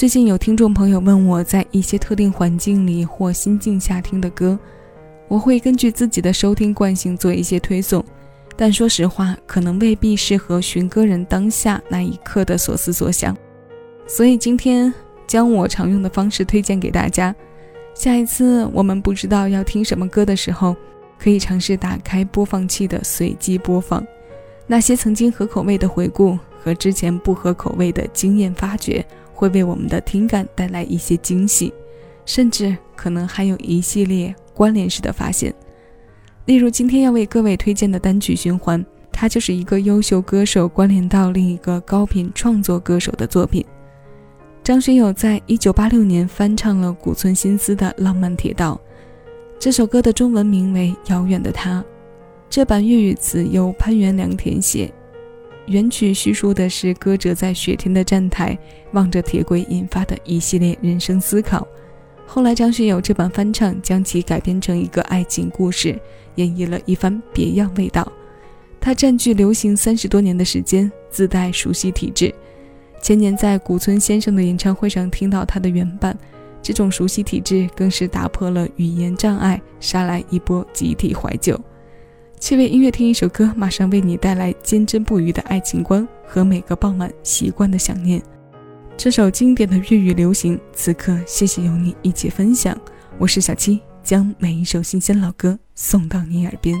最近有听众朋友问我在一些特定环境里或心境下听的歌，我会根据自己的收听惯性做一些推送，但说实话，可能未必适合寻歌人当下那一刻的所思所想。所以今天将我常用的方式推荐给大家。下一次我们不知道要听什么歌的时候，可以尝试打开播放器的随机播放，那些曾经合口味的回顾和之前不合口味的经验发掘。会为我们的听感带来一些惊喜，甚至可能还有一系列关联式的发现。例如，今天要为各位推荐的单曲循环，它就是一个优秀歌手关联到另一个高频创作歌手的作品。张学友在一九八六年翻唱了古村新司的《浪漫铁道》，这首歌的中文名为《遥远的他》，这版粤语词由潘元良填写。原曲叙述的是歌者在雪天的站台望着铁轨引发的一系列人生思考。后来张学友这版翻唱将其改编成一个爱情故事，演绎了一番别样味道。它占据流行三十多年的时间，自带熟悉体质。前年在古村先生的演唱会上听到他的原版，这种熟悉体质更是打破了语言障碍，杀来一波集体怀旧。趣味音乐听一首歌，马上为你带来坚贞不渝的爱情观和每个傍晚习惯的想念。这首经典的粤语流行，此刻谢谢有你一起分享。我是小七，将每一首新鲜老歌送到你耳边。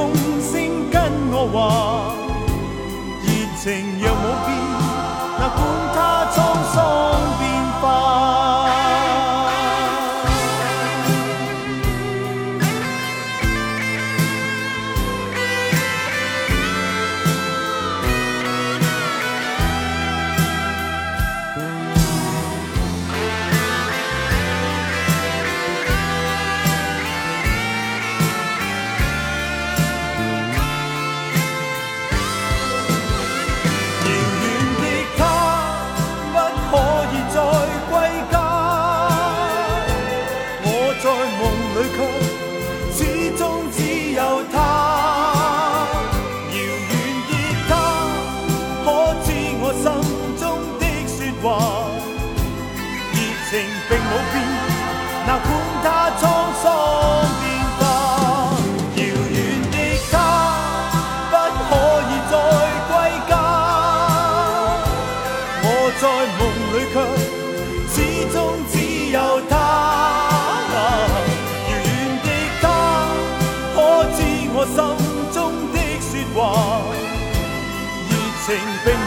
风声跟我话，热情梦里却始终只有他，遥远的他，可知我心中的说话？热情并冇变，那管他沧桑变化。遥远的他，不可以再归家，我在梦里却。热情并，